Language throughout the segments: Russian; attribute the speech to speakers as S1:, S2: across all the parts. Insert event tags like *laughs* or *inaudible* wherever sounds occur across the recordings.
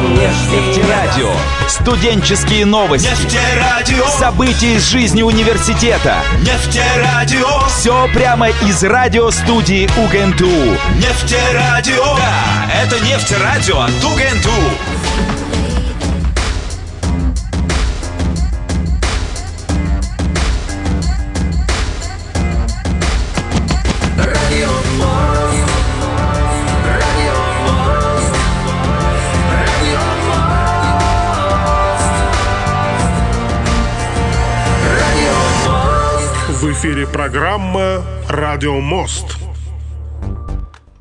S1: мне
S2: Нефтерадио. Студенческие новости.
S3: Нефтерадио.
S2: События из жизни университета.
S3: Нефтерадио.
S2: Все прямо из радиостудии УГНТУ.
S3: Нефтерадио. Да, это нефтерадио от УГНТУ.
S4: Программа «Радио Мост».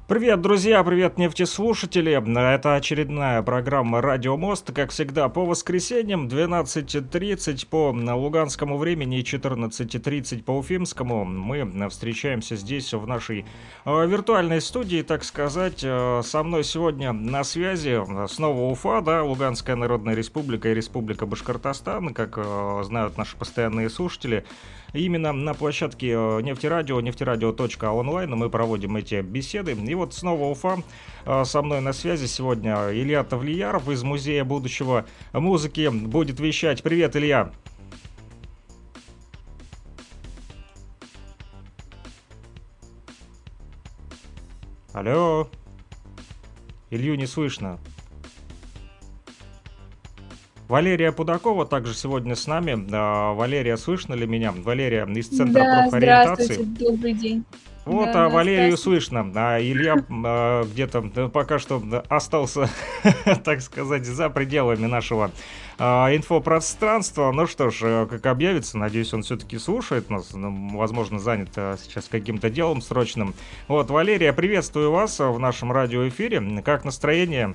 S5: Привет, друзья, привет, нефтеслушатели. Это очередная программа «Радио Мост», как всегда, по воскресеньям 12.30 по луганскому времени и 14.30 по уфимскому. Мы встречаемся здесь, в нашей э, виртуальной студии, так сказать. Э, Со мной сегодня на связи снова Уфа, да, Луганская Народная Республика и Республика Башкортостан, как э, знают наши постоянные слушатели. Именно на площадке э, нефтерадио, нефтерадио.онлайн мы проводим эти беседы. И вот снова Уфа. Э, Со мной на связи сегодня Илья Тавлияров из Музея будущего музыки будет вещать. Привет, Илья! Алло? Илью не слышно. Валерия Пудакова также сегодня с нами. А, Валерия, слышно ли меня? Валерия из Центра
S6: Да,
S5: профориентации.
S6: здравствуйте, добрый день.
S5: Вот,
S6: Да,
S5: а
S6: да,
S5: Валерию слышно, а Илья а, где-то пока что остался, *laughs* так сказать, за пределами нашего а, инфопространства. Ну что ж, э, как объявится, надеюсь, он все-таки слушает нас, ну, возможно, занят а, сейчас каким-то делом срочным. Вот, Валерия, приветствую вас в нашем радиоэфире. Как настроение?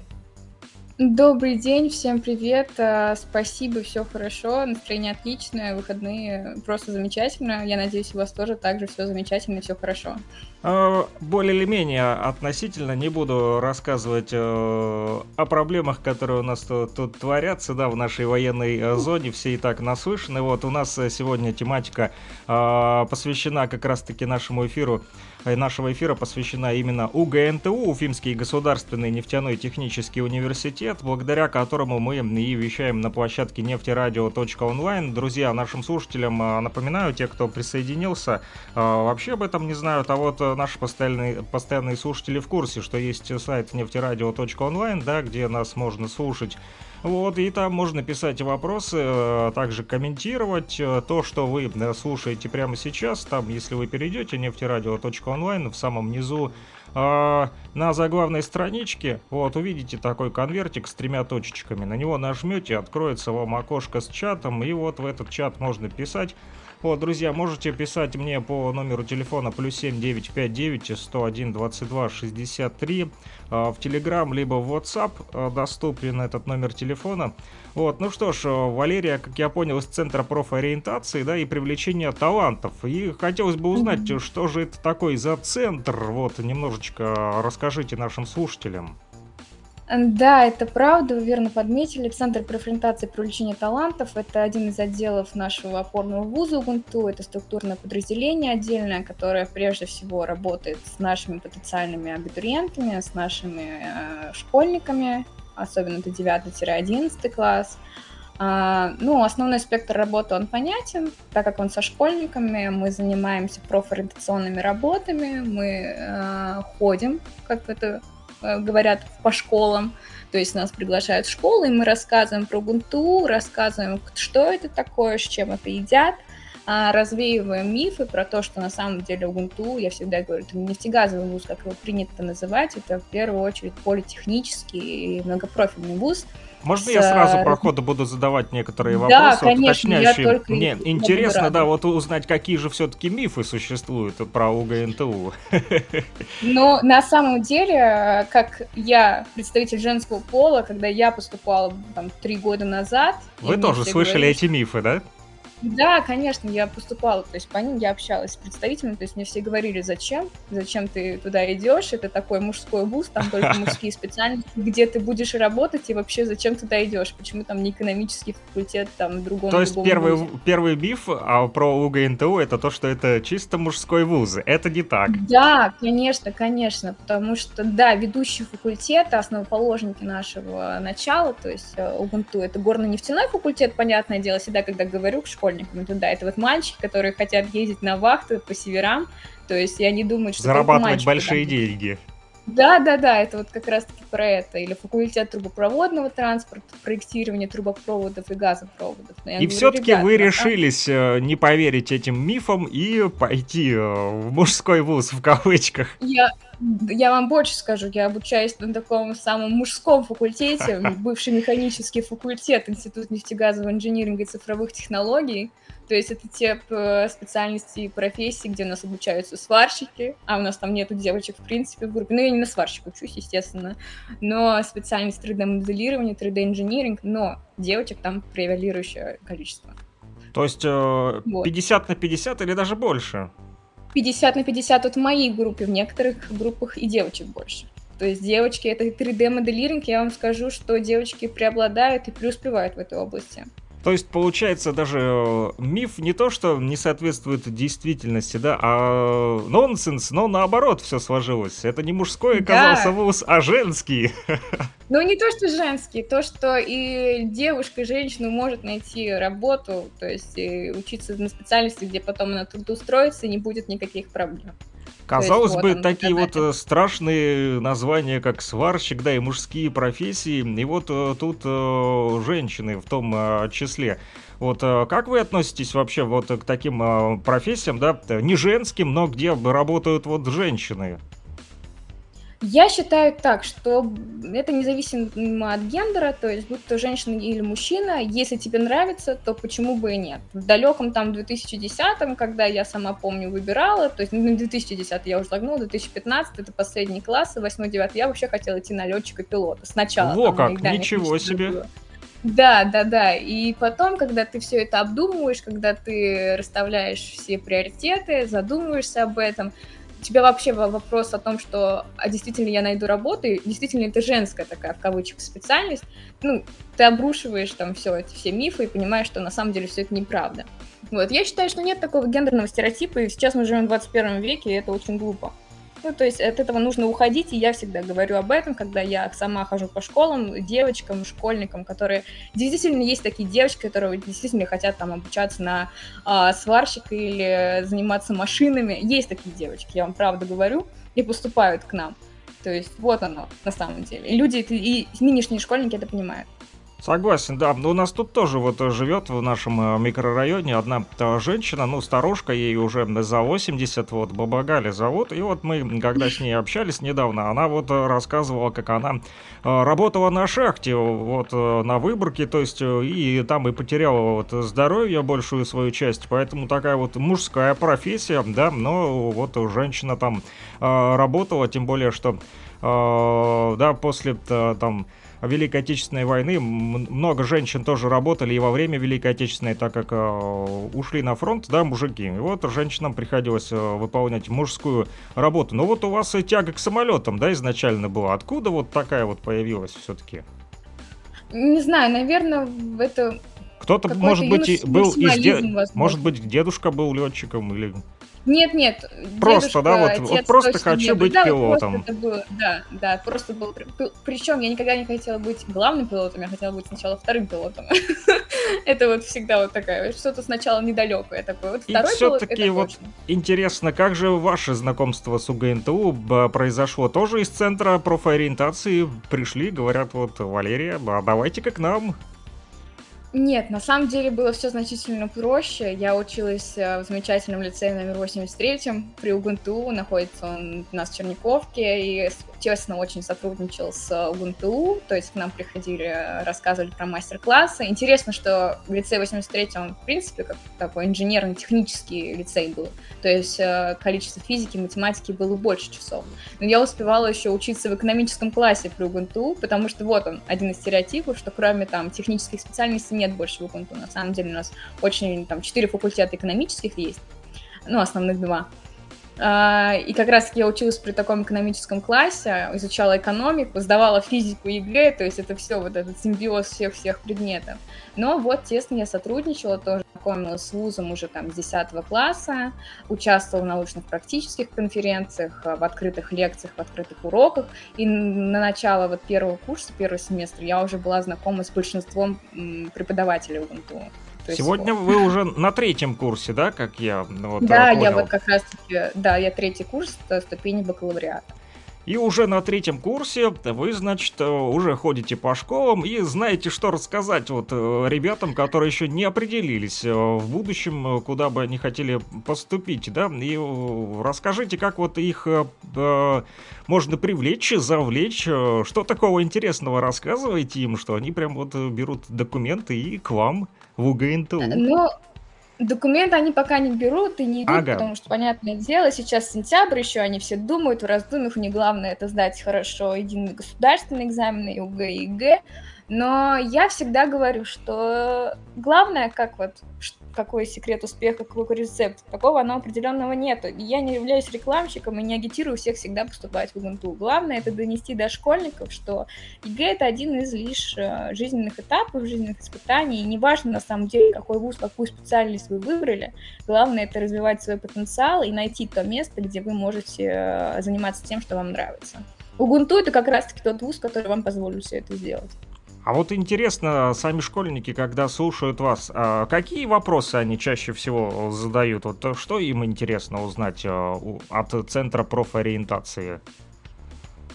S6: Добрый день, всем привет. а, Спасибо, все хорошо, настроение отличное, выходные просто замечательно. Я надеюсь, у вас тоже также все замечательно, все хорошо.
S5: Э, Более или менее относительно не буду рассказывать э, о проблемах, которые у нас тут, тут творятся, да, в нашей военной э, зоне, все и так наслышаны. Вот у нас э, сегодня тематика э, посвящена как раз-таки нашему эфиру, нашего эфира посвящена именно УГНТУ, Уфимский государственный нефтяной технический университет, благодаря которому мы и вещаем на площадке нефтерадио.онлайн. Друзья, нашим слушателям э, напоминаю, те, кто присоединился, э, вообще об этом не знают, а вот э, наши постоянные, постоянные слушатели в курсе, что есть сайт нефтерадио.онлайн, да, где нас можно слушать. Вот, и там можно писать вопросы, э, также комментировать э, то, что вы э, слушаете прямо сейчас. Там, если вы перейдете нефтерадио.онлайн, в самом низу на заглавной страничке, вот, увидите такой конвертик с тремя точечками. На него нажмете, откроется вам окошко с чатом, и вот в этот чат можно писать вот, друзья, можете писать мне по номеру телефона плюс 7 959 101 22 63 а, в Telegram, либо в WhatsApp а, доступен этот номер телефона. Вот, ну что ж, а, Валерия, как я понял, из Центра профориентации, да, и привлечения талантов. И хотелось бы узнать, что же это такой за центр, вот, немножечко расскажите нашим слушателям.
S6: Да, это правда, вы верно подметили. Центр профориентации и привлечения талантов– это один из отделов нашего опорного вуза УГНТУ. Это структурное подразделение отдельное, которое прежде всего работает с нашими потенциальными абитуриентами, с нашими э, школьниками, особенно это 9-11 класс. А, ну, основной спектр работы, он понятен, так как он со школьниками, мы занимаемся профориентационными работами, мы э, ходим, как это говорят, по школам, то есть нас приглашают в школы, и мы рассказываем про Гунту, рассказываем, что это такое, с чем это едят, а, развеиваем мифы про то, что на самом деле Убунту, я всегда говорю, это не нефтегазовый вуз, как его принято называть, это в первую очередь политехнический и многопрофильный вуз,
S5: Можно
S6: с,
S5: я сразу
S6: э,
S5: по ходу буду задавать некоторые
S6: Да,
S5: вопросы, вот
S6: конечно, я
S5: уточняющие?
S6: только
S5: Мне интересно,
S6: рада.
S5: да, вот узнать, какие же все-таки мифы существуют про УГНТУ. *laughs*
S6: Но на самом деле, как я представитель женского пола, когда я поступала там три года назад...
S5: Вы тоже слышали
S6: говорили,
S5: эти мифы, да?
S6: Да, конечно, я поступала, то есть по ним я общалась с представителями, то есть мне все говорили, зачем, зачем ты туда идешь, это такой мужской вуз, там только *laughs* мужские специальности, где ты будешь работать и вообще зачем туда идешь, почему там не экономический факультет, там другом
S5: То есть первый, вузе. первый биф а про УГНТУ это то, что это чисто мужской вуз, это не так.
S6: Да, конечно, конечно, потому что, да, ведущий факультет, основоположники нашего начала, то есть э, УГНТУ, это горно-нефтяной факультет, понятное дело, всегда, когда говорю к школе, школьниками туда. Это вот мальчики, которые хотят ездить на вахту по северам, то есть я не думаю, что...
S5: Зарабатывать большие туда... деньги.
S6: Да, да, да, это вот как раз-таки про это. Или факультет трубопроводного транспорта, проектирование трубопроводов и газопроводов.
S5: И все-таки вы решились а... не поверить этим мифам и пойти э, в мужской вуз в кавычках.
S6: Я, я вам больше скажу, я обучаюсь на таком самом мужском факультете, *laughs* бывший механический факультет, Институт нефтегазового инжиниринга и цифровых технологий. То есть это те э, специальности и профессии, где у нас обучаются сварщики, а у нас там нету девочек в принципе в группе. Ну, я не на сварщик учусь, естественно, но специальность 3D-моделирования, 3D-инжиниринг, но девочек там превалирующее количество.
S5: То есть э, вот. 50 на 50 или даже больше?
S6: 50 на 50 вот в моей группе, в некоторых группах и девочек больше. То есть девочки, это 3D-моделирование, я вам скажу, что девочки преобладают и преуспевают в этой области.
S5: То есть, получается, даже э, миф не то, что не соответствует действительности, да, а нонсенс, но наоборот все сложилось. Это не мужской оказался да. вуз, а женский.
S6: Ну, не то, что женский, то, что и девушка, и женщина может найти работу, то есть учиться на специальности, где потом она трудоустроится, и не будет никаких проблем.
S5: Казалось бы, вот такие вот э, страшные названия, как сварщик, да, и мужские профессии, и вот э, тут э, женщины в том числе. Вот как вы относитесь вообще вот к таким профессиям, да, не женским, но где работают вот женщины?
S6: Я считаю так, что это независимо от гендера, то есть будь то женщина или мужчина, если тебе нравится, то почему бы и нет. В далеком там 2010-м, когда я сама помню выбирала, то есть ну, 2010 я уже загнула, 2015 это последний класс, 8-9 я вообще хотела идти на летчика-пилота сначала.
S5: Во там, как, ничего себе! Было.
S6: Да, да, да. И потом, когда ты все это обдумываешь, когда ты расставляешь все приоритеты, задумываешься об этом, тебя вообще вопрос о том, что а действительно я найду работу, и действительно это женская такая, в кавычках, специальность, ну, ты обрушиваешь там все эти все мифы и понимаешь, что на самом деле все это неправда. Вот, я считаю, что нет такого гендерного стереотипа, и сейчас мы живем в 21 веке, и это очень глупо. Ну, то есть от этого нужно уходить, и я всегда говорю об этом, когда я сама хожу по школам, девочкам, школьникам, которые... Действительно, есть такие девочки, которые действительно хотят там обучаться на а, сварщика или заниматься машинами. Есть такие девочки, я вам правда говорю, и поступают к нам. То есть вот оно на самом деле. И люди, и нынешние школьники это понимают.
S5: Согласен, да. Но у нас тут тоже вот живет в нашем э, микрорайоне одна э, женщина, ну, старушка, ей уже за 80, вот, Бабагали зовут. И вот мы, когда с ней общались недавно, она вот э, рассказывала, как она работала на шахте, вот, на Выборке, то есть, и там и потеряла вот здоровье, большую свою часть, поэтому такая вот мужская профессия, да, но вот женщина там работала, тем более, что, да, после там Великой Отечественной войны много женщин тоже работали и во время Великой Отечественной, так как э, ушли на фронт, да, мужики. И вот женщинам приходилось э, выполнять мужскую работу. Но вот у вас и тяга к самолетам, да, изначально была. Откуда вот такая вот появилась все-таки?
S6: Не знаю, наверное, это
S5: кто-то, может быть, был из де... может быть, дедушка был летчиком или
S6: нет, нет.
S5: Просто, дедушка, да, вот, вот просто хочу быть да, пилотом.
S6: это было, да, да, просто был. Причем я никогда не хотела быть главным пилотом, я хотела быть сначала вторым пилотом. *laughs* это вот всегда вот такая, что-то сначала недалекое такое. Вот
S5: второй И все-таки вот интересно, как же ваше знакомство с УГНТУ произошло? Тоже из центра профориентации пришли, говорят, вот, Валерия, а давайте-ка к нам.
S6: Нет, на самом деле было все значительно проще. Я училась э, в замечательном лицее номер 83 при УГНТУ, находится он у нас в Черниковке, и тесно очень сотрудничал с УГНТУ, то есть к нам приходили, рассказывали про мастер-классы. Интересно, что в лицее 83 он, в принципе, как такой инженерно-технический лицей был, то есть э, количество физики, математики было больше часов. Но я успевала еще учиться в экономическом классе при УГНТУ, потому что вот он, один из стереотипов, что кроме там технических специальностей нет больше в УГНТУ. На самом деле у нас очень, там, четыре факультета экономических есть, ну, основных два. А, и как раз я училась при таком экономическом классе, изучала экономику, сдавала физику ЕГЭ, то есть это все, вот этот симбиоз всех-всех предметов. Но вот тесно я сотрудничала, тоже знакомилась с вузом уже там с 10 класса, участвовала в научных практических конференциях, в открытых лекциях, в открытых уроках. И на начало вот первого курса, первого семестра я уже была знакома с большинством преподавателей УГНТУ.
S5: То Сегодня есть... вы уже на третьем курсе, да, как я вот,
S6: Да, понял. я вот как раз-таки, да, я третий курс ступени бакалавриата.
S5: И уже на третьем курсе вы, значит, уже ходите по школам и знаете, что рассказать вот э, ребятам, которые еще не определились э, в будущем, э, куда бы они хотели поступить, да? И расскажите, как вот их э, можно привлечь, завлечь, что такого интересного рассказываете им, что они прям вот берут документы и к вам в УГНТУ?
S6: Ну, Документы они пока не берут и не идут, ага. потому что, понятное дело, сейчас сентябрь еще, они все думают, в раздумьях у них главное это сдать хорошо единый государственный экзамен, и УГ, и ЕГЭ. Но я всегда говорю, что главное, как вот, какой секрет успеха, какой рецепт, такого оно определенного нету. Я не являюсь рекламщиком и не агитирую всех всегда поступать в УГНТУ. Главное это донести до школьников, что ЕГЭ это один из лишь э, жизненных этапов, жизненных испытаний. И неважно на самом деле, какой вуз, какую специальность вы выбрали, главное это развивать свой потенциал и найти то место, где вы можете э, заниматься тем, что вам нравится. УГНТУ это как раз-таки тот вуз, который вам позволит все это сделать.
S5: А вот интересно, сами школьники, когда слушают вас, а какие вопросы они чаще всего задают? Вот что им интересно узнать а, от Центра профориентации?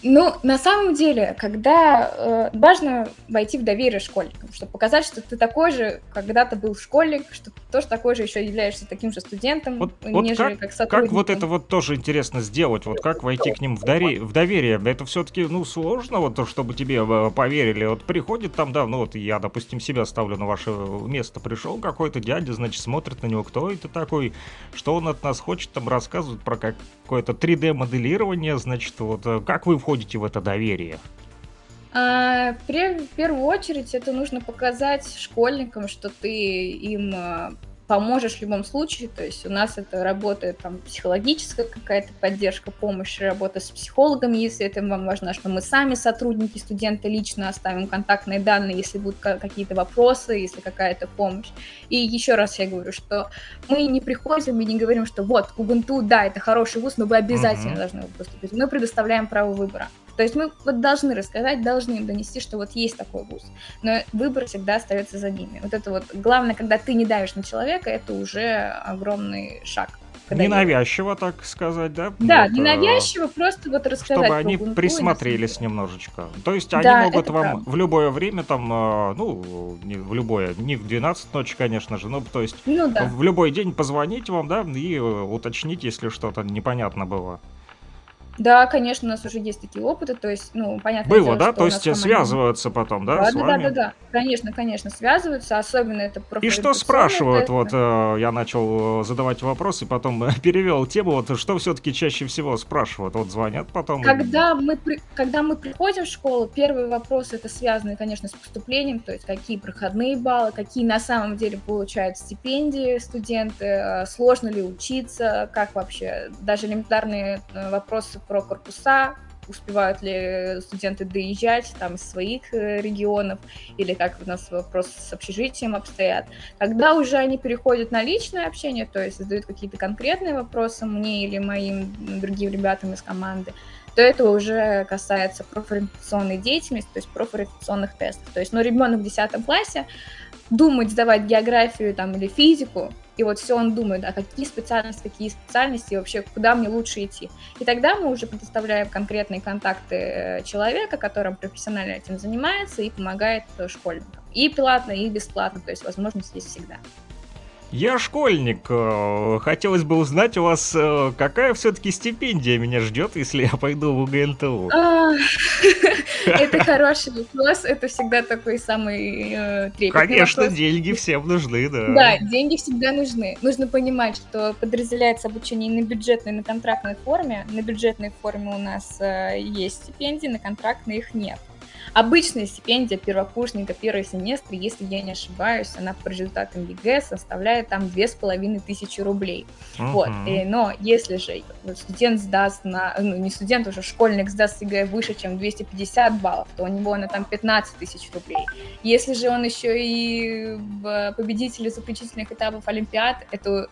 S6: Ну, на самом деле, когда э, важно войти в доверие школьникам, чтобы показать, что ты такой же, когда-то был школьник, что ты тоже такой же еще являешься таким же студентом,
S5: вот, нежели вот как, как сотрудником. Как вот это вот тоже интересно сделать, вот как войти к ним в, доверие, в доверие? Это все-таки, ну, сложно, вот, чтобы тебе э, поверили. Вот приходит там, да, ну, вот я, допустим, себя ставлю на ваше место, пришел какой-то дядя, значит, смотрит на него, кто это такой, что он от нас хочет, там рассказывает про какое-то 3D-моделирование, значит, вот, э, как вы входите в это доверие?
S6: А, в первую очередь это нужно показать школьникам, что ты им а, поможешь в любом случае. То есть у нас это работает там психологическая какая-то поддержка, помощь, работа с психологом, если это вам важно, что мы сами сотрудники, студенты лично оставим контактные данные, если будут какие-то вопросы, если какая-то помощь. И еще раз я говорю, что мы не приходим и не говорим, что вот, Ubuntu, да, это хороший вуз, но вы обязательно uh-huh. должны поступить. Мы предоставляем право выбора. То есть мы вот должны рассказать, должны им донести, что вот есть такой вуз. Но выбор всегда остается за ними. Вот это вот главное, когда ты не давишь на человека, это уже огромный шаг.
S5: Ненавязчиво, я... так сказать, да?
S6: Да, вот, ненавязчиво, просто вот рассказать.
S5: Чтобы они присмотрелись немножечко. То есть они да, могут вам правда. в любое время, там, а, ну, не в любое, не в 12 ночи, конечно же, но то есть ну, да. в любой день позвонить вам, да, и э, уточнить, если что-то непонятно было.
S6: Да, конечно, у нас уже есть такие опыты, то есть, ну, понятно.
S5: Было, дело, да? То есть команде... связываются потом, да,
S6: да
S5: с
S6: да,
S5: вами?
S6: Да, да, да, конечно, конечно, связываются, особенно это
S5: И что спрашивают, вот, э, я начал э, задавать вопросы, потом *laughs* перевел тему, вот, что все-таки чаще всего спрашивают, вот, звонят потом?
S6: Когда мы, при... когда мы приходим в школу, первый вопрос это связаны, конечно, с поступлением, то есть, какие проходные баллы, какие на самом деле получают стипендии студенты, э, сложно ли учиться, как вообще, даже элементарные вопросы про корпуса, успевают ли студенты доезжать там из своих э, регионов, или как у нас вопрос с общежитием обстоят. Когда уже они переходят на личное общение, то есть задают какие-то конкретные вопросы мне или моим другим ребятам из команды, то это уже касается профориентационной деятельности, то есть профориентационных тестов. То есть, ну, ребенок в 10 классе думать сдавать географию там, или физику, и вот все он думает, а какие специальности, какие специальности, и вообще куда мне лучше идти. И тогда мы уже предоставляем конкретные контакты э, человека, которым профессионально этим занимается и помогает э, школьникам. И платно, и бесплатно, то есть возможность есть всегда.
S5: Я школьник. Э, хотелось бы узнать у вас, э, какая все-таки стипендия меня ждет, если я пойду в УГНТУ? А, *laughs*
S6: это хороший вопрос. Это всегда такой самый э, трепетный
S5: Конечно, деньги всем нужны, да.
S6: Да, деньги всегда нужны. Нужно понимать, что подразделяется обучение на бюджетной, на контрактной форме. На бюджетной форме у нас есть стипендии, на контрактной их нет. Обычная стипендия первокурсника первый семестр, если я не ошибаюсь, она по результатам ЕГЭ составляет там две с половиной тысячи рублей. Uh-huh. Вот. И, но если же студент сдаст на, ну не студент, уже школьник сдаст ЕГЭ выше, чем 250 баллов, то у него она там 15 тысяч рублей. Если же он еще и победитель заключительных этапов Олимпиад, это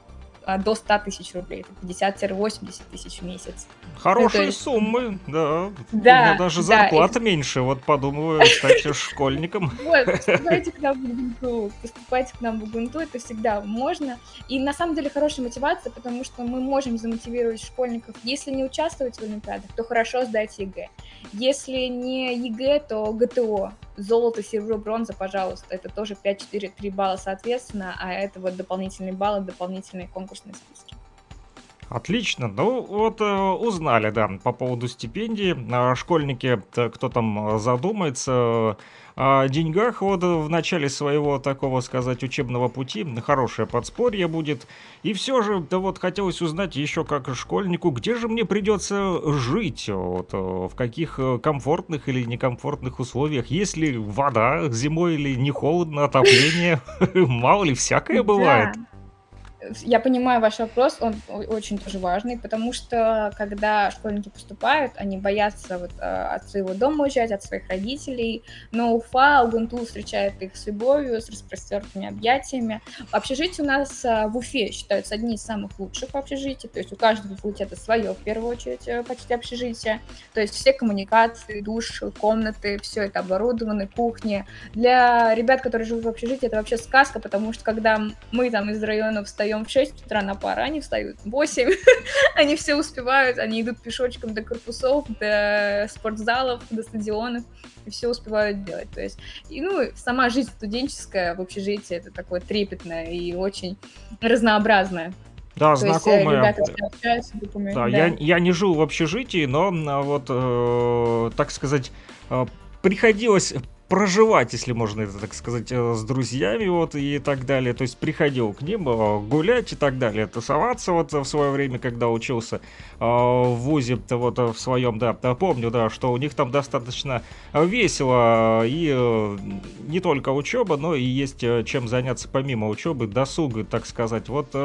S6: до 100 тысяч рублей, это 50-80 тысяч в месяц.
S5: Хорошие ну, есть... суммы, да. Да. У меня даже зарплата да, меньше, вот подумаю стать школьником. *laughs*
S6: Вот, поступайте к нам в Убунту, поступайте к нам в Убунту, это всегда можно. И на самом деле хорошая мотивация, потому что мы можем замотивировать школьников, если не участвовать в Олимпиадах, то хорошо сдать ЕГЭ. Если не ЕГЭ, то ГТО, золото, серебро, бронза, пожалуйста, это тоже 5, 4, 3 балла соответственно, а это вот дополнительные баллы, дополнительные конкурсные списки.
S5: Отлично. Ну, вот э, узнали, да, по поводу стипендий. А школьники, кто там задумается о деньгах, вот в начале своего, такого сказать, учебного пути, хорошее подспорье будет. И все же, да вот хотелось узнать еще как школьнику, где же мне придется жить, вот, в каких э, комфортных или некомфортных условиях, есть ли вода зимой или не холодно, отопление, *laughs* мало ли, всякое бывает
S6: я понимаю ваш вопрос, он очень тоже важный, потому что когда школьники поступают, они боятся вот, а, от своего дома уезжать, от своих родителей, но Уфа, Угунту встречает их с любовью, с распростертыми объятиями. Общежитие у нас а, в Уфе считаются одни из самых лучших общежитий, то есть у каждого факультета свое, в первую очередь, э, почти общежитие, то есть все коммуникации, душ, комнаты, все это оборудованы, кухни. Для ребят, которые живут в общежитии, это вообще сказка, потому что когда мы там из района встаем встаем в 6 утра на пар, они встают в 8, *laughs* они все успевают, они идут пешочком до корпусов, до спортзалов, до стадионов, и все успевают делать. То есть, и, ну, сама жизнь студенческая в общежитии, это такое трепетное и очень разнообразное.
S5: Да, То знакомые. Есть, ребята общаются, группами, да, да. Я, я не жил в общежитии, но вот, э, так сказать, э, приходилось проживать, если можно это так сказать, э, с друзьями вот и так далее. То есть приходил к ним э, гулять и так далее, тусоваться вот в свое время, когда учился э, в ВУЗе, вот в своем, да, помню, да, что у них там достаточно весело и не только учеба, но и есть чем заняться помимо учебы, досуга, так сказать. Вот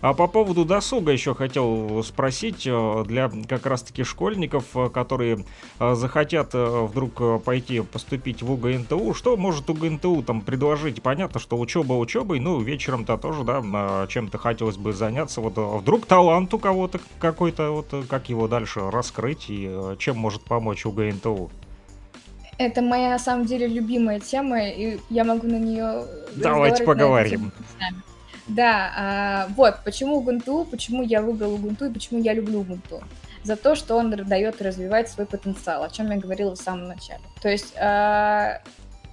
S5: а по поводу досуга еще хотел спросить э, для как раз-таки школьников, э, которые э, захотят вдруг пойти поступить в УГНТУ, что может УГНТУ там предложить? Понятно, что учеба учебой, ну вечером-то тоже, да, чем-то хотелось бы заняться. Вот вдруг талант у кого-то какой-то, вот как его дальше раскрыть и чем может помочь УГНТУ?
S6: Это моя на самом деле любимая тема, и я могу на нее.
S5: Давайте поговорим. На
S6: да, а, вот почему Ubuntu, почему я выбрал Ubuntu и почему я люблю Ubuntu. За то, что он дает развивать свой потенциал, о чем я говорила в самом начале. То есть а,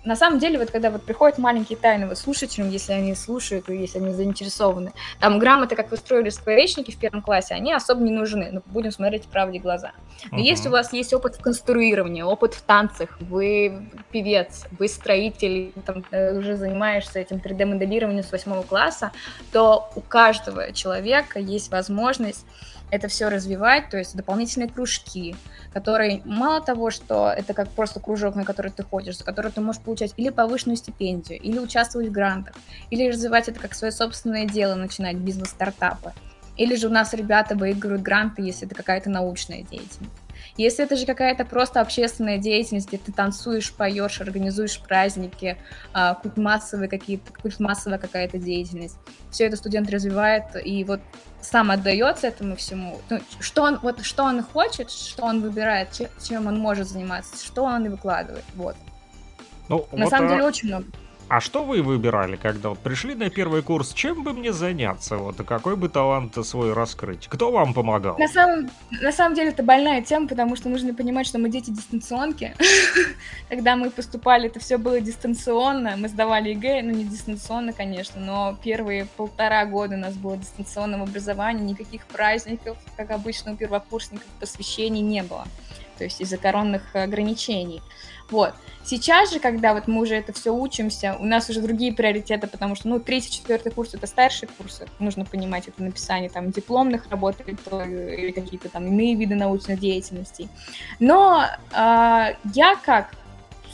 S6: на самом деле, вот когда вот приходят маленькие тайновые слушатели, если они слушают, если они заинтересованы, там грамоты, как вы строили скворечники в первом классе, они особо не нужны, но будем смотреть правде глаза. Но uh-huh. если у вас есть опыт в конструировании, опыт в танцах, вы певец, вы строитель, там, э, уже занимаешься этим 3D-моделированием с восьмого класса, то у каждого человека есть возможность это все развивать, то есть дополнительные кружки, которые мало того, что это как просто кружок, на который ты ходишь, за который ты можешь получать или повышенную стипендию, или участвовать в грантах, или развивать это как свое собственное дело, начинать бизнес-стартапы. Или же у нас ребята выигрывают гранты, если это какая-то научная деятельность. Если это же какая-то просто общественная деятельность, где ты танцуешь, поешь, организуешь праздники, а, культ массовые какие-то, культ массовая какая-то деятельность, все это студент развивает и вот сам отдается этому всему. Ну, что он вот что он хочет, что он выбирает, чем он может заниматься, что он и выкладывает. Вот. Ну, На вот, самом а... деле очень много.
S5: А что вы выбирали, когда вот пришли на первый курс? Чем бы мне заняться? Вот, какой бы талант свой раскрыть? Кто вам помогал?
S6: На самом, на самом деле это больная тема, потому что нужно понимать, что мы дети дистанционки. *laughs* Когда мы поступали, это все было дистанционно. Мы сдавали ЕГЭ, ну не дистанционно, конечно, но первые полтора года у нас было дистанционное образование, никаких праздников, как обычно у первокурсников, посвящений не было. То есть из-за коронных ограничений. Вот. Сейчас же, когда вот мы уже это все учимся, у нас уже другие приоритеты, потому что, ну, третий, четвертый курс — это старшие курсы, нужно понимать это написание там дипломных работ или какие-то там иные виды научной деятельности. Но э, я как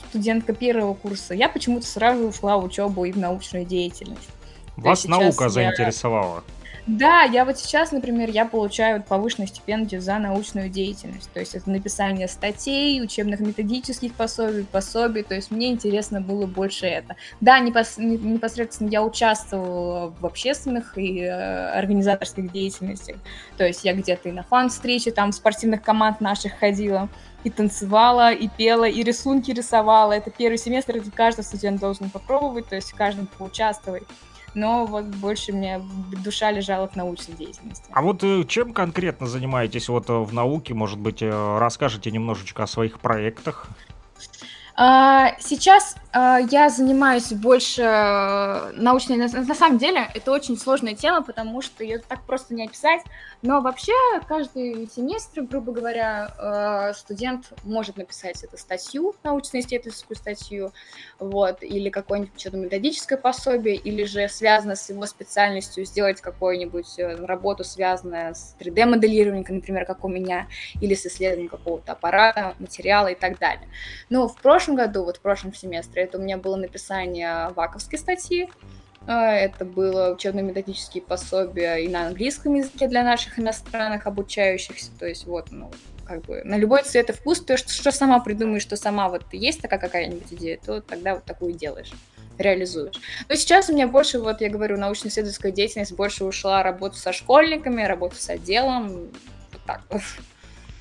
S6: студентка первого курса, я почему-то сразу ушла в учебу и в научную деятельность.
S5: Вас наука я... заинтересовала?
S6: Да, я вот сейчас, например, я получаю повышенную стипендию за научную деятельность. То есть это написание статей, учебных методических пособий, пособий. То есть мне интересно было больше это. Да, непос непосредственно я участвовала в общественных и э, организаторских деятельностях. То есть я где-то и на фан-встречи там спортивных команд наших ходила и танцевала, и пела, и рисунки рисовала. Это первый семестр, это каждый студент должен попробовать, то есть в каждом поучаствовать но вот больше мне душа лежала в научной деятельности.
S5: А вот э, чем конкретно занимаетесь вот э, в науке? Может быть, э, расскажете немножечко о своих проектах?
S6: А, сейчас я занимаюсь больше научной... На самом деле, это очень сложная тема, потому что ее так просто не описать. Но вообще каждый семестр, грубо говоря, э, студент может написать эту статью, научно-исследовательскую статью, вот, или какое-нибудь что-то методическое пособие, или же связано с его специальностью сделать какую-нибудь э, работу, связанную с 3D-моделированием, например, как у меня, или с исследованием какого-то аппарата, материала и так далее. Но в прошлом году, вот в прошлом семестре, это у меня было написание ваковской статьи, а, это было учебно-методические пособия и на английском языке для наших иностранных обучающихся. То есть вот, ну, как бы на любой цвет и вкус, то, что, что сама придумаешь, что сама вот есть такая какая-нибудь идея, то тогда вот такую делаешь реализуешь. Но сейчас у меня больше, вот я говорю, научно-исследовательская деятельность больше ушла работу со школьниками, работу с отделом, вот так вот.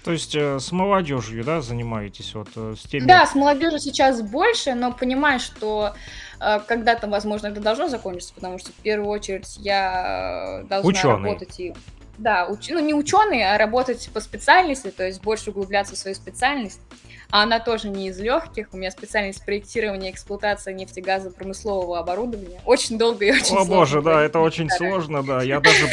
S5: То есть э, с молодежью, да, занимаетесь вот э, с теми?
S6: Да, с молодежью сейчас больше, но понимаю, что э, когда-то, возможно, это должно закончиться, потому что в первую очередь я должна Ученый. работать и да, уч... ну не ученый, а работать по специальности, то есть больше углубляться в свою специальность а она тоже не из легких. У меня специальность проектирования и эксплуатация нефтегазопромыслового оборудования. Очень долго и очень О,
S5: сложно. О боже, да, это очень сложно, да. Я даже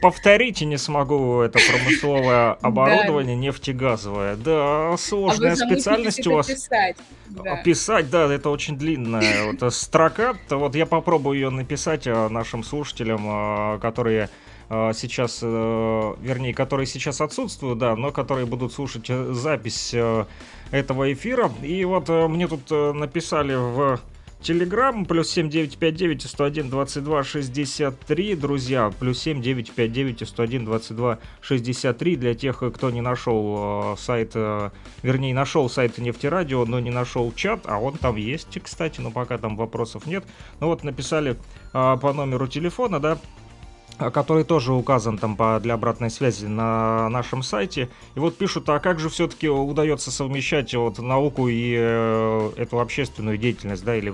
S5: повторить и не смогу это промысловое *laughs* оборудование нефтегазовое. Да, а сложная специальность у вас. Писать. Да. Писать, да, это очень длинная вот строка. Вот я попробую ее написать а, нашим слушателям, а, которые а, сейчас, э, вернее, которые сейчас отсутствуют, да, но которые будут слушать э, запись э, этого эфира. И вот мне тут написали в Телеграм, плюс 7959 101 22 63, друзья, плюс 7959 101 22 63 для тех, кто не нашел э, сайт, э, вернее, нашел сайт Нефтерадио, но не нашел чат, а он там есть, кстати, но пока там вопросов нет. Ну вот написали э, по номеру телефона, да, который тоже указан там по, для обратной связи на нашем сайте. И вот пишут, а как же все-таки удается совмещать вот науку и э, эту общественную деятельность, да, или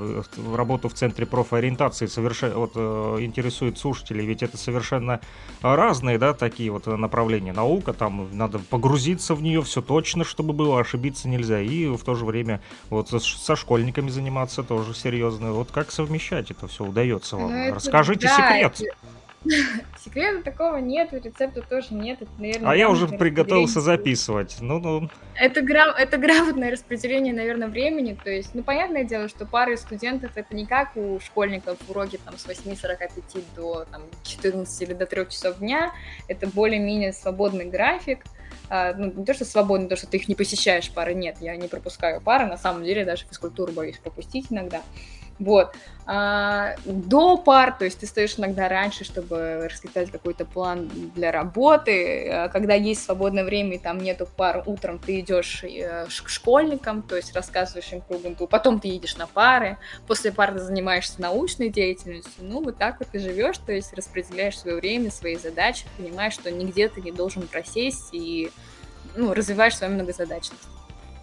S5: работу в центре профориентации совершенно, вот э, интересует слушателей, ведь это совершенно разные, да, такие вот направления. Наука, там надо погрузиться в нее все точно, чтобы было, ошибиться нельзя. И в то же время вот со школьниками заниматься тоже серьезно. Вот как совмещать это все удается вам? Ну, Расскажите да, секрет. Это *laughs*
S6: Секрета такого нет, рецепта тоже нет. Это,
S5: наверное, а я уже приготовился записывать. Ну-ну.
S6: Это, грам... это грамотное распределение, наверное, времени. То есть, ну, понятное дело, что пары студентов это не как у школьников уроки там с 8.45 до там, 14 или до 3 часов дня. Это более-менее свободный график. А, ну, не то, что свободно, то, что ты их не посещаешь пары, нет, я не пропускаю пары, на самом деле даже физкультуру боюсь пропустить иногда. Вот. А, до пар, то есть ты стоишь иногда раньше, чтобы расписать какой-то план для работы. А когда есть свободное время и там нету пар, утром ты идешь э, к школьникам, то есть рассказываешь им Ubuntu, потом ты едешь на пары, после пар ты занимаешься научной деятельностью. Ну, вот так вот ты живешь, то есть распределяешь свое время, свои задачи, понимаешь, что нигде ты не должен просесть и ну, развиваешь свою многозадачность.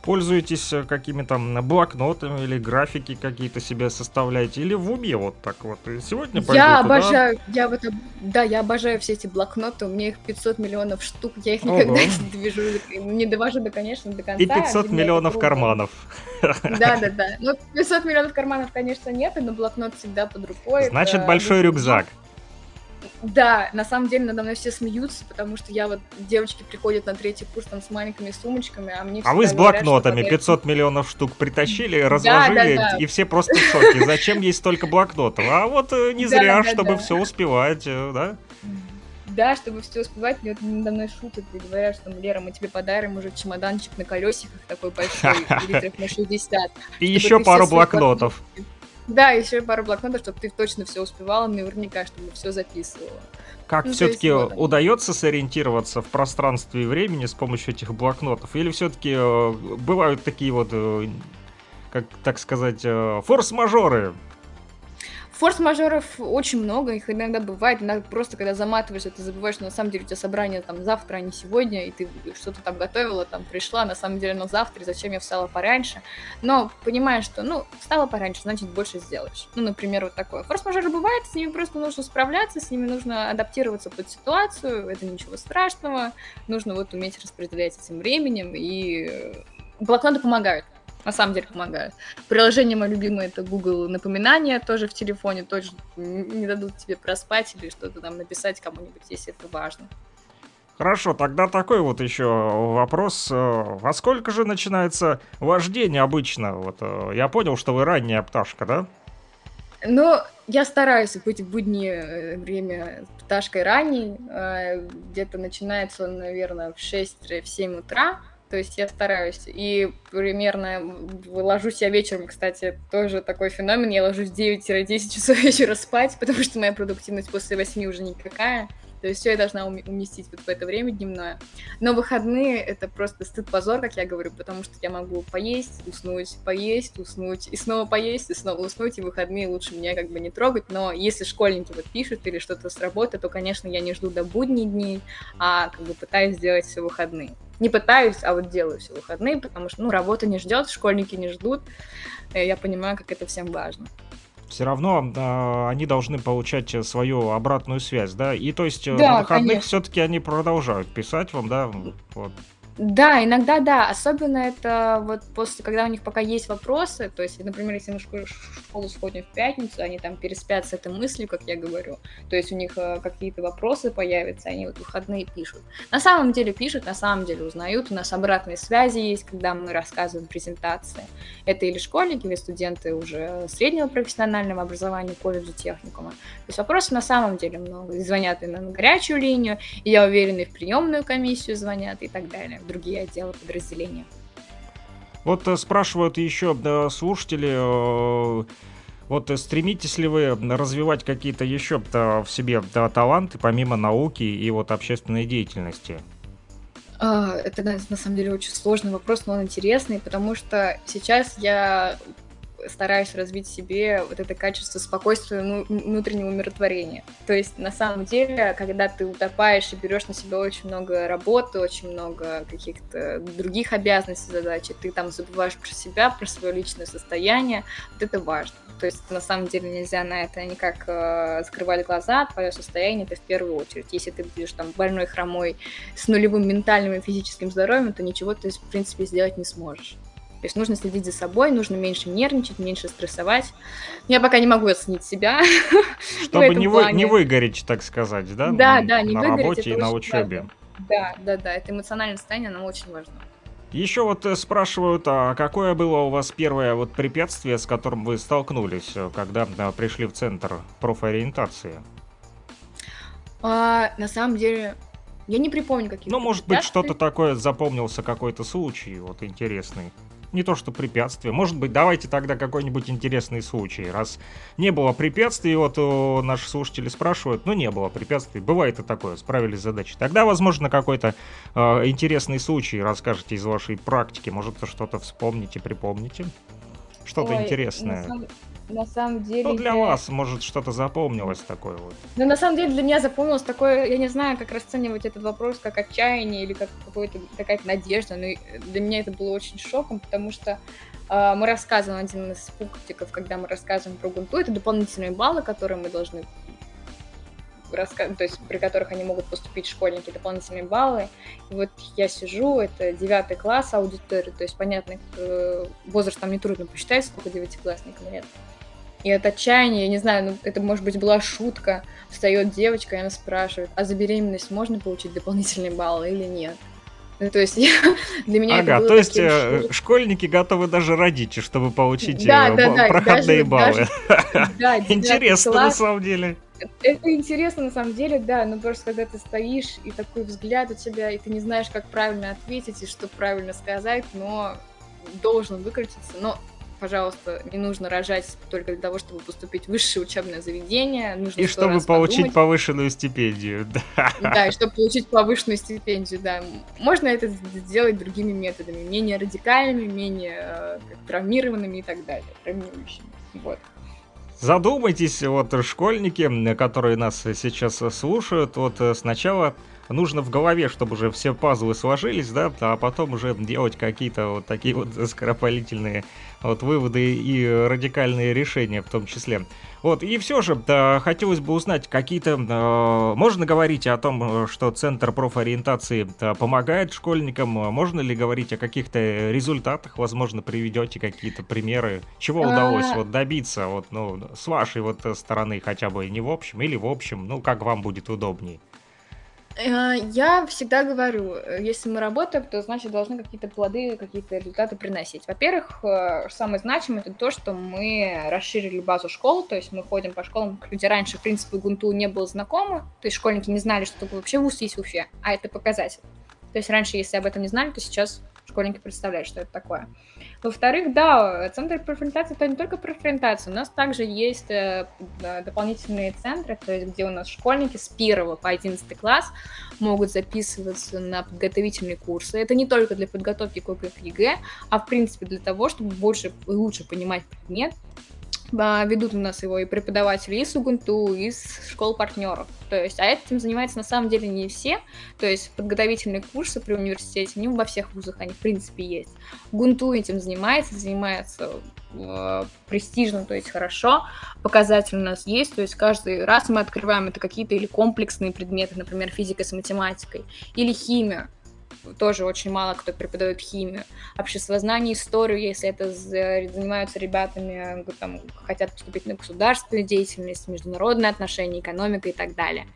S5: Пользуетесь э, какими-то блокнотами или графики какие-то себе составляете? Или в уме вот так вот? И сегодня пойду
S6: Я туда... обожаю, я вот, да, я обожаю все эти блокноты, у меня их 500 миллионов штук, я их никогда Ого. не довожу, не довожу до, конечно, до конца.
S5: И 500 миллионов карманов.
S6: Да, да, да. Ну, 500 миллионов карманов, конечно, нет, но блокнот всегда под рукой.
S5: Значит, большой рюкзак.
S6: Да, на самом деле надо мной все смеются, потому что я вот, девочки приходят на третий курс там с маленькими сумочками, а мне
S5: А вы с блокнотами говорят, 500 миллионов штук притащили, разложили, да, да, да. и все просто в шоке. Зачем есть столько блокнотов? А вот э, не зря, чтобы все успевать, э, да?
S6: Да, чтобы все успевать, мне вот надо мной шутят и говорят, что, Лера, мы тебе подарим уже чемоданчик на колесиках такой большой, *laughs* литров на 60.
S5: И еще пару блокнотов.
S6: Да, еще пару блокнотов, чтобы ты точно все успевала, наверняка, чтобы все записывала.
S5: Как ну, все-таки вот удается сориентироваться в пространстве и времени с помощью этих блокнотов? Или все-таки э, бывают такие вот, э, как так сказать, э, форс-мажоры?
S6: Форс-мажоров очень много, их иногда бывает, иногда просто когда заматываешься, ты забываешь, что на самом деле у тебя собрание там завтра, а не сегодня, и ты что-то там готовила, там пришла, на самом деле, но завтра, и зачем я встала пораньше. Но понимаешь, что, ну, встала пораньше, значит, больше сделаешь. Ну, например, вот такое. Форс-мажоры бывает, с ними просто нужно справляться, с ними нужно адаптироваться под ситуацию, это ничего страшного, нужно вот уметь распределять этим временем, и блокноты помогают на самом деле помогают. Приложение мое любимое это Google напоминания, тоже в телефоне, тоже не дадут тебе проспать или что-то там написать кому-нибудь, если это важно.
S5: Хорошо, тогда такой вот еще вопрос. Э, во сколько же начинается вождение обычно? Вот э, я понял, что вы ранняя пташка, да?
S6: Ну, я стараюсь быть в буднее э, время пташкой ранней. Где-то начинается он, наверное, в 6-7 утра. То есть я стараюсь. И примерно ложусь я вечером, кстати, тоже такой феномен. Я ложусь 9-10 часов вечера спать, потому что моя продуктивность после 8 уже никакая. То есть все я должна уместить вот в это время дневное. Но выходные это просто стыд-позор, как я говорю, потому что я могу поесть, уснуть, поесть, уснуть, и снова поесть, и снова уснуть, и выходные лучше меня как бы не трогать. Но если школьники вот пишут или что-то с работы, то, конечно, я не жду до будней дней, а как бы пытаюсь сделать все выходные не пытаюсь, а вот делаю все выходные, потому что, ну, работа не ждет, школьники не ждут. И я понимаю, как это всем важно.
S5: Все равно э, они должны получать свою обратную связь, да? И то есть э, да, на выходных все-таки они продолжают писать вам, да? Вот.
S6: Да, иногда да. Особенно это вот после, когда у них пока есть вопросы, то есть, например, если мы в школу, сходим в пятницу, они там переспят с этой мыслью, как я говорю, то есть у них э, какие-то вопросы появятся, они вот выходные пишут. На самом деле пишут, на самом деле узнают, у нас обратные связи есть, когда мы рассказываем презентации. Это или школьники, или студенты уже среднего профессионального образования, колледжа, техникума. То есть вопросов на самом деле много. Звонят и на горячую линию, и я уверена, и в приемную комиссию звонят и так далее другие отделы подразделения.
S5: Вот э, спрашивают еще да, слушатели, э, вот э, стремитесь ли вы развивать какие-то еще в себе да, таланты, помимо науки и вот общественной деятельности?
S6: А, это на самом деле очень сложный вопрос, но он интересный, потому что сейчас я стараюсь развить себе вот это качество спокойствия, ну, внутреннего умиротворения. То есть, на самом деле, когда ты утопаешь и берешь на себя очень много работы, очень много каких-то других обязанностей, задач, ты там забываешь про себя, про свое личное состояние, вот это важно. То есть, на самом деле, нельзя на это никак э, скрывать глаза, твое состояние это в первую очередь. Если ты будешь там больной, хромой, с нулевым ментальным и физическим здоровьем, то ничего ты, в принципе, сделать не сможешь. То есть нужно следить за собой, нужно меньше нервничать, меньше стрессовать. Я пока не могу оценить себя. *laughs*
S5: Чтобы не, вы, не выгореть, так сказать, да?
S6: Да, да, не
S5: на
S6: выгореть.
S5: работе и на учебе.
S6: Да, да, да, это эмоциональное состояние, оно очень важно.
S5: Еще вот э, спрашивают, а какое было у вас первое вот препятствие, с которым вы столкнулись, э, когда да, пришли в центр профориентации?
S6: А, на самом деле, я не припомню какие-то.
S5: Ну, может быть, что-то такое запомнился, какой-то случай вот интересный не то что препятствие. Может быть, давайте тогда какой-нибудь интересный случай. Раз не было препятствий, вот о, наши слушатели спрашивают, ну не было препятствий, бывает и такое, справились с задачей. Тогда, возможно, какой-то э, интересный случай расскажете из вашей практики, может, что-то вспомните, припомните. Что-то интересное. На самом,
S6: на самом деле...
S5: Ну, для вас, может, что-то запомнилось такое вот.
S6: Ну, на самом деле, для меня запомнилось такое, я не знаю, как расценивать этот вопрос, как отчаяние или как какой-то, какая-то надежда, но для меня это было очень шоком, потому что э, мы рассказываем один из пунктиков, когда мы рассказываем про Гунту, это дополнительные баллы, которые мы должны раска... то есть при которых они могут поступить школьники, дополнительные баллы. И вот я сижу, это девятый класс аудитория, то есть, понятно, э, возраст там нетрудно посчитать, сколько девятиклассникам лет. И от отчаяния, я не знаю, ну, это, может быть, была шутка. Встает девочка, и она спрашивает, а за беременность можно получить дополнительные баллы или нет? Ну, то есть *laughs* я, для меня
S5: ага,
S6: это было
S5: то есть э, школьники готовы даже родить, чтобы получить да, э, да, да, проходные даже, баллы. Даже, да, *laughs* Интересно, класс, на самом деле.
S6: Это интересно на самом деле, да, но просто когда ты стоишь, и такой взгляд у тебя, и ты не знаешь, как правильно ответить и что правильно сказать, но должен выкрутиться. Но пожалуйста, не нужно рожать только для того, чтобы поступить в высшее учебное заведение. Нужно
S5: и чтобы получить
S6: подумать.
S5: повышенную стипендию. *laughs*
S6: Да. да, и чтобы получить повышенную стипендию, да. Можно это сделать другими методами, менее радикальными, менее э, травмированными и так далее, травмирующими. Вот.
S5: Задумайтесь, вот школьники, которые нас сейчас слушают, вот э, сначала нужно в голове, чтобы уже все пазлы сложились, да, а потом уже делать какие-то вот такие вот *laughs* скоропалительные вот выводы и радикальные решения в том числе. Вот, и все же, да, хотелось бы узнать, какие-то... Э, можно говорить о том, что Центр профориентации да, помогает школьникам? Можно ли говорить о каких-то результатах? Возможно, приведете какие-то примеры? Чего удалось а. вот добиться, вот, ну, с вашей вот стороны хотя бы не в общем или в общем, ну, как вам будет удобнее?
S6: Э, я всегда говорю, э, если мы работаем, то значит должны какие-то плоды, какие-то результаты приносить. Во-первых, э, самое значимое это то, что мы расширили базу школ, то есть мы ходим по школам, где раньше, в принципе, Гунту не было знакомо, то есть школьники не знали, что вообще вуз есть в Уфе, а это показатель. То есть раньше, если об этом не знали, то сейчас школьники представляют, что это такое. Во-вторых, да, центр профориентации это не только профориентация, у нас также есть э, дополнительные центры, то есть где у нас школьники с 1 по 11 класс могут записываться на подготовительные курсы. Это не только для подготовки к ОГЭ, а в принципе для того, чтобы больше и лучше понимать предмет, ведут у нас его и преподаватели из Угунту, из школ партнеров. То есть, а этим занимаются на самом деле не все. То есть подготовительные курсы при университете, они во всех вузах, они в принципе есть. Гунту этим занимается, занимается э, престижно, то есть хорошо. Показатель у нас есть, то есть каждый раз мы открываем это какие-то или комплексные предметы, например, физика с математикой, или химия тоже очень мало кто преподает химию. Обществознание, историю, если это занимаются ребятами, там, хотят поступить на государственную деятельность, международные отношения, экономика и так далее.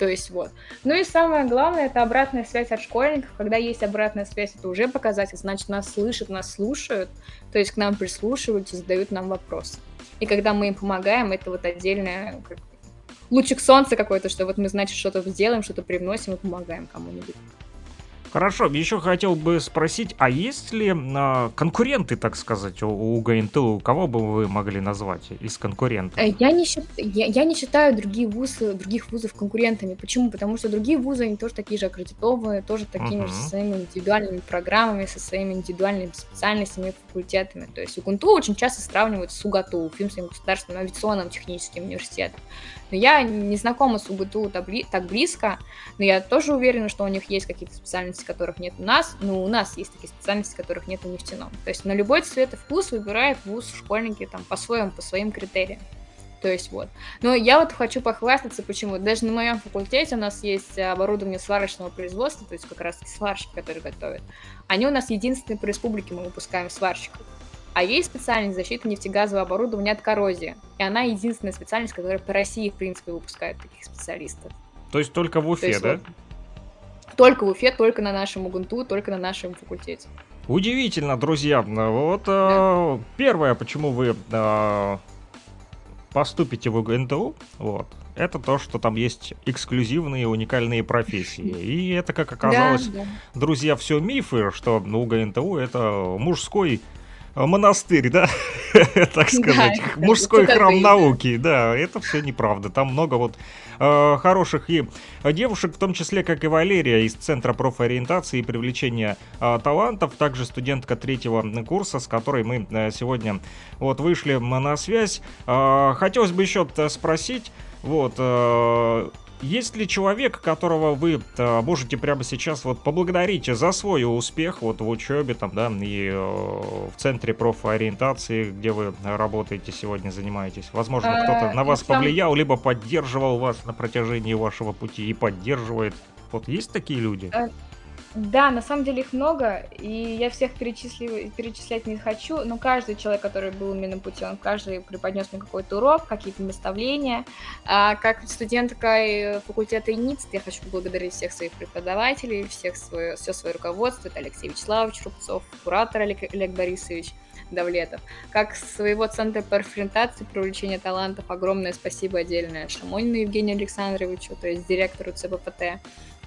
S6: То есть вот. Ну и самое главное, это обратная связь от школьников. Когда есть обратная связь, это уже показатель, значит, нас слышат, нас слушают, то есть к нам прислушиваются, задают нам вопросы. И когда мы им помогаем, это вот отдельное как, лучик солнца какой-то, что вот мы, значит, что-то сделаем, что-то привносим и помогаем кому-нибудь.
S5: Хорошо, еще хотел бы спросить, а есть ли а, конкуренты, так сказать, у, у ГНТУ? Кого бы вы могли назвать из конкурентов?
S6: Э, я не, я, я не считаю другие вузы, других вузов конкурентами. Почему? Потому что другие вузы, они тоже такие же аккредитованные, тоже такими uh-huh. же со своими индивидуальными программами, со своими индивидуальными специальностями, факультетами. То есть УГНТУ очень часто сравнивают с УГАТУ, Уфимским государственным авиационным техническим университетом. Но я не знакома с УГТУ так близко, но я тоже уверена, что у них есть какие-то специальности, которых нет у нас, но у нас есть такие специальности, которых нет у нефтяном. То есть на любой цвет и вкус выбирает вуз школьники там по-своему, по своим критериям. То есть вот. Но я вот хочу похвастаться, почему. Даже на моем факультете у нас есть оборудование сварочного производства, то есть как раз сварщик, который готовит. Они у нас единственные по республике мы выпускаем сварщиков. А есть специальность защиты нефтегазового оборудования от коррозии. И она единственная специальность, которая по России, в принципе, выпускает таких специалистов.
S5: То есть только в Уфе, есть, да? Вот,
S6: только в Уфе, только на нашем УГНТУ, только на нашем факультете.
S5: Удивительно, друзья. Вот да. э, первое, почему вы э, поступите в УГНТУ, вот, это то, что там есть эксклюзивные уникальные профессии. *laughs* И это, как оказалось, да, да. друзья, все мифы, что УГНТУ это мужской Э, монастырь, да, *laughs* так сказать, да, мужской храм науки, да, это все неправда. Там много вот э, хороших и девушек, в том числе, как и Валерия из Центра профориентации и привлечения э, талантов, также студентка третьего курса, с которой мы э, сегодня вот вышли на связь. Э, хотелось бы еще спросить, вот, э, есть ли человек, которого вы э, можете прямо сейчас вот поблагодарить за свой успех вот в учебе там, да, и э, в центре профориентации, где вы работаете сегодня, занимаетесь? Возможно, э, кто-то на вас повлиял, либо поддерживал вас на протяжении вашего пути и поддерживает. Вот есть такие люди?
S6: Да, на самом деле их много, и я всех перечислять не хочу, но каждый человек, который был именно путем, каждый преподнес мне какой-то урок, какие-то наставления. А как студентка факультета ИНИЦ, я хочу поблагодарить всех своих преподавателей, всех свое, все свое руководство, это Алексей Вячеславович Рубцов, куратор Олег, Олег Борисович, Давлетов. Как своего центра перфорентации привлечения талантов огромное спасибо отдельное Шамонину Евгению Александровичу, то есть директору ЦППТ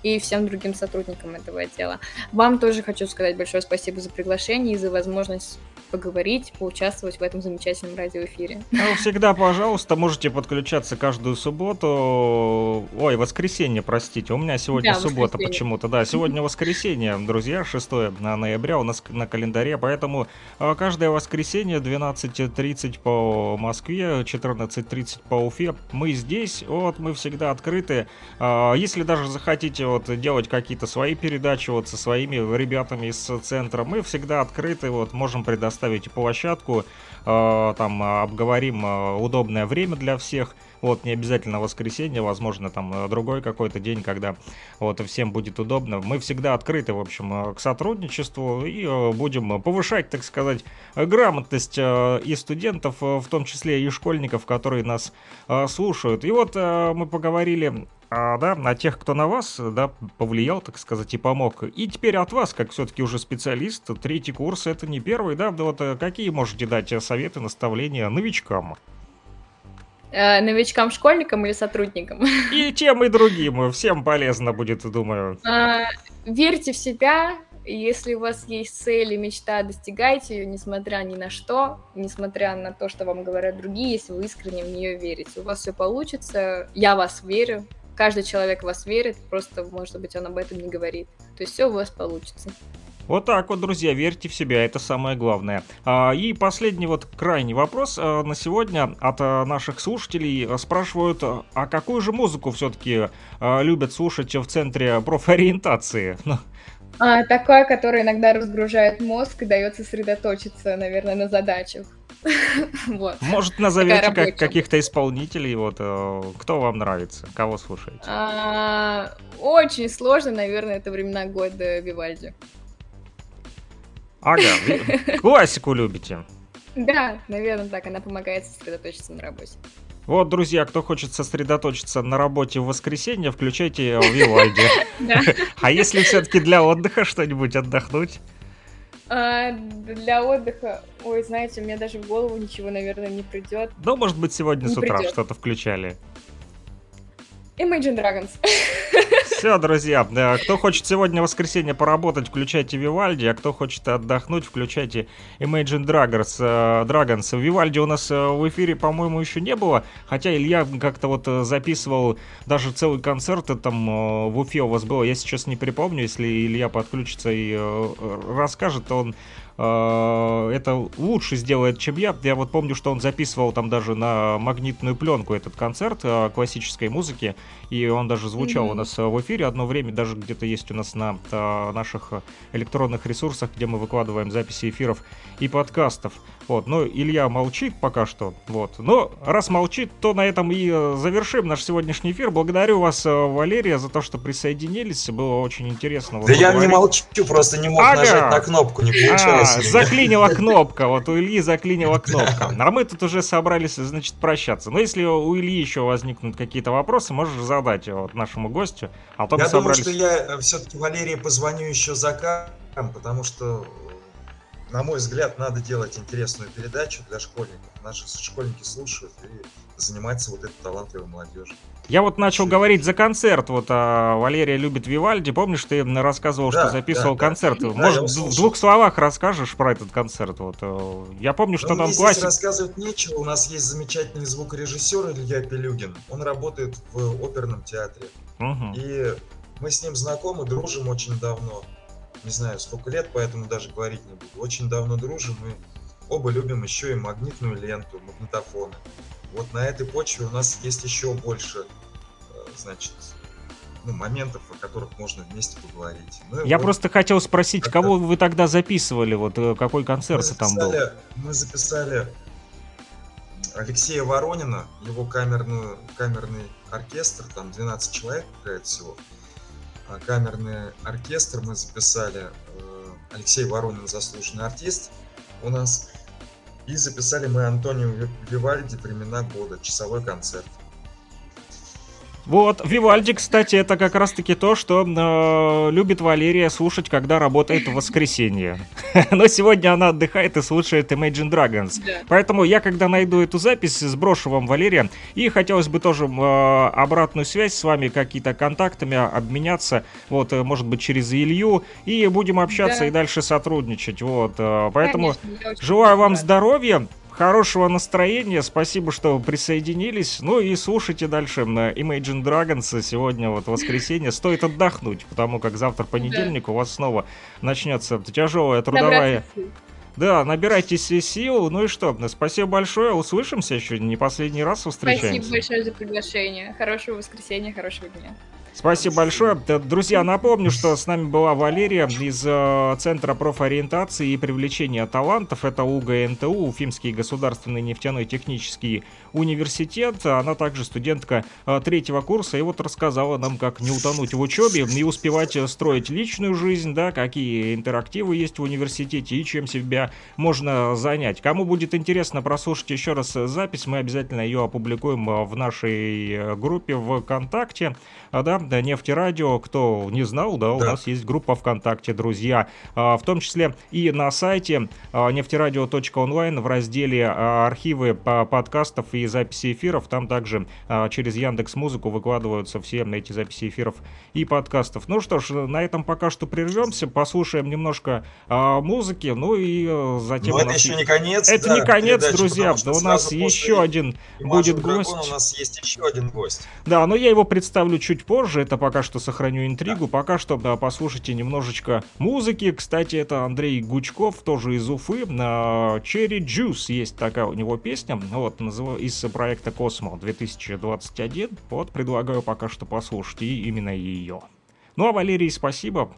S6: и всем другим сотрудникам этого отдела. Вам тоже хочу сказать большое спасибо за приглашение и за возможность поговорить, поучаствовать в этом замечательном радиоэфире.
S5: Ну, всегда, пожалуйста, можете подключаться каждую субботу. Ой, воскресенье, простите. У меня сегодня да, суббота почему-то. Да, сегодня *laughs* воскресенье, друзья, 6 ноября у нас на календаре, поэтому а, каждое воскресенье 12.30 по Москве, 14.30 по Уфе. Мы здесь, вот, мы всегда открыты. А, если даже захотите вот делать какие-то свои передачи вот со своими ребятами из центра, мы всегда открыты, вот, можем предоставить площадку, э, там обговорим э, удобное время для всех. Вот, не обязательно воскресенье, возможно, там другой какой-то день, когда вот всем будет удобно. Мы всегда открыты, в общем, к сотрудничеству и будем повышать, так сказать, грамотность и студентов, в том числе и школьников, которые нас слушают. И вот мы поговорили а, да, на тех, кто на вас, да, повлиял, так сказать, и помог. И теперь от вас, как все-таки уже специалист, третий курс, это не первый, да, вот э, какие можете дать советы, наставления новичкам?
S6: Э, новичкам, школьникам или сотрудникам?
S5: И тем, и другим, всем полезно будет, думаю.
S6: А, верьте в себя, если у вас есть цель и мечта, достигайте ее, несмотря ни на что, несмотря на то, что вам говорят другие, если вы искренне в нее верите. У вас все получится, я вас верю, каждый человек в вас верит, просто, может быть, он об этом не говорит. То есть все у вас получится.
S5: Вот так вот, друзья, верьте в себя, это самое главное. А, и последний вот крайний вопрос а, на сегодня от а, наших слушателей. Спрашивают, а какую же музыку все-таки любят слушать в центре профориентации?
S6: Ну. А, такое, которое иногда разгружает мозг и дает сосредоточиться, наверное, на задачах. *laughs*
S5: вот. Может, назовете как, каких-то исполнителей, вот, кто вам нравится, кого слушаете?
S6: А, очень сложно, наверное, это времена года Вивальди.
S5: Ага, *laughs* классику любите.
S6: Да, наверное, так, она помогает сосредоточиться на работе.
S5: Вот, друзья, кто хочет сосредоточиться на работе в воскресенье, включайте Вивальди. *laughs* А если все-таки для отдыха что-нибудь отдохнуть?
S6: А, для отдыха, ой, знаете, мне даже в голову ничего, наверное, не придет.
S5: Ну, может быть, сегодня с утра что-то включали.
S6: Imagine Dragons.
S5: Все, друзья, кто хочет сегодня в воскресенье поработать, включайте Вивальди, а кто хочет отдохнуть, включайте Imagine Dragons. Э, Dragons. Вивальди у нас э, в эфире, по-моему, еще не было, хотя Илья как-то вот э, записывал даже целый концерт там в Уфе у вас было, я сейчас не припомню, если Илья подключится и расскажет, то он Э, это лучше сделает, чем я. Я вот помню, что он записывал там даже на магнитную пленку этот концерт э, классической музыки, и он даже звучал mm-hmm. у нас в эфире одно время, даже где-то есть у нас на э, наших электронных ресурсах, где мы выкладываем записи эфиров и подкастов. Вот, но Илья молчит пока что, вот. Но раз молчит, то на этом и завершим наш сегодняшний эфир. Благодарю вас, Валерия, за то, что присоединились. Было очень интересно.
S1: Да я не молчу, просто не мог ага. нажать на кнопку, не получалось.
S5: Заклинила кнопка, вот у Ильи заклинила кнопка. А мы тут уже собрались, значит, прощаться. Но если у Ильи еще возникнут какие-то вопросы, можешь задать вот нашему гостю.
S1: А то я думаю, что я э, все-таки Валерии позвоню еще за кадром, потому что на мой взгляд, надо делать интересную передачу для школьников. Наши школьники слушают и занимаются вот этой талантливой молодежью.
S5: Я вот начал говорить за концерт. Вот а, Валерия любит Вивальди. Помнишь, ты рассказывал, да, что записывал да, концерт? Да, Может, да, в двух словах расскажешь про этот концерт? Вот, э, я помню, что ну, там классик.
S1: рассказывать нечего. У нас есть замечательный звукорежиссер Илья Пелюгин. Он работает в оперном театре. Угу. И мы с ним знакомы, дружим очень давно. Не знаю, сколько лет, поэтому даже говорить не буду. Очень давно дружим и оба любим еще и магнитную ленту, магнитофоны. Вот на этой почве у нас есть еще больше, э, значит, ну, моментов, о которых можно вместе поговорить. Ну,
S5: Я вот просто хотел спросить, кого вы тогда записывали, вот э, какой концерт
S1: мы
S5: там был?
S1: Мы записали Алексея Воронина, его камерную, камерный оркестр, там 12 человек, какая всего. а, камерный оркестр мы записали. Э, Алексей Воронин, заслуженный артист у нас. И записали мы Антонио Вивальди «Времена года», часовой концерт.
S5: Вот, Вивальди, кстати, это как раз-таки то, что э, любит Валерия слушать, когда работает в воскресенье. *laughs* Но сегодня она отдыхает и слушает Imagine Dragons. Да. Поэтому я, когда найду эту запись, сброшу вам, Валерия. И хотелось бы тоже э, обратную связь с вами, какие-то контактами обменяться, вот, э, может быть, через Илью. И будем общаться да. и дальше сотрудничать. Вот, э, поэтому Конечно, желаю вам здоровья хорошего настроения. Спасибо, что присоединились. Ну и слушайте дальше на Imagine Dragons. Сегодня вот воскресенье. Стоит отдохнуть, потому как завтра понедельник у вас снова начнется тяжелая трудовая... Да, набирайтесь сил. Ну и что, спасибо большое. Услышимся еще не последний раз встречаемся.
S6: Спасибо большое за приглашение. Хорошего воскресенья, хорошего дня.
S5: Спасибо большое. Друзья, напомню, что с нами была Валерия из э, Центра профориентации и привлечения талантов. Это УГНТУ, Уфимский государственный нефтяной технический. Она также студентка э, третьего курса. И вот рассказала нам, как не утонуть в учебе и успевать строить личную жизнь, да, какие интерактивы есть в университете и чем себя можно занять. Кому будет интересно прослушать еще раз запись, мы обязательно ее опубликуем в нашей э, группе ВКонтакте. А, да, нефтерадио, кто не знал, да, у да. нас есть группа ВКонтакте, друзья, а, в том числе и на сайте а, нефтерадио.онлайн в разделе архивы подкастов и записи эфиров, там также через Яндекс Музыку выкладываются все эти записи эфиров и подкастов. Ну что ж, на этом пока что прервемся, послушаем немножко музыки, ну и э, затем...
S1: Но это еще не конец.
S5: Это да, не конец, передачи, друзья, у нас еще один будет гость.
S1: у нас есть еще один гость.
S5: Да, но я его представлю чуть позже. Это пока что сохраню интригу. Пока что да, послушайте немножечко музыки. Кстати, это Андрей Гучков, тоже из Уфы. На Cherry Juice есть такая у него песня. Вот, из проекта Космо 2021. Вот, предлагаю пока что послушать и именно ее. Ну а Валерий, спасибо.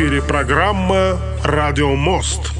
S4: Эфире программа «Радио Мост».